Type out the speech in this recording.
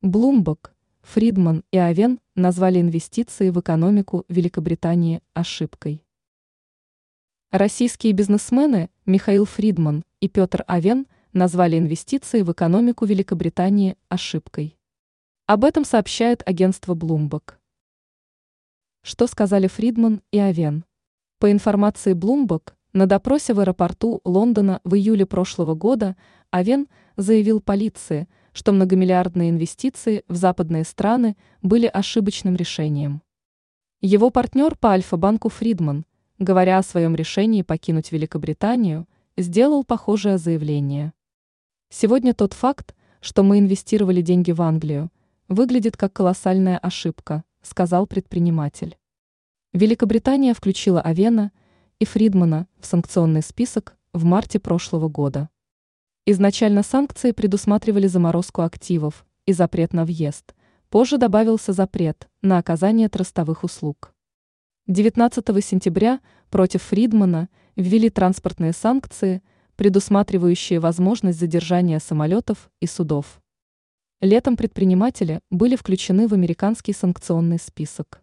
Блумбок, Фридман и Авен назвали инвестиции в экономику Великобритании ошибкой. Российские бизнесмены Михаил Фридман и Петр Авен назвали инвестиции в экономику Великобритании ошибкой. Об этом сообщает агентство Bloomberg. Что сказали Фридман и Авен? По информации Bloomberg, на допросе в аэропорту Лондона в июле прошлого года Авен заявил полиции, что многомиллиардные инвестиции в западные страны были ошибочным решением. Его партнер по Альфа-банку Фридман, говоря о своем решении покинуть Великобританию, сделал похожее заявление. Сегодня тот факт, что мы инвестировали деньги в Англию, выглядит как колоссальная ошибка, сказал предприниматель. Великобритания включила Авена и Фридмана в санкционный список в марте прошлого года. Изначально санкции предусматривали заморозку активов и запрет на въезд, позже добавился запрет на оказание трастовых услуг. 19 сентября против Фридмана ввели транспортные санкции, предусматривающие возможность задержания самолетов и судов. Летом предприниматели были включены в американский санкционный список.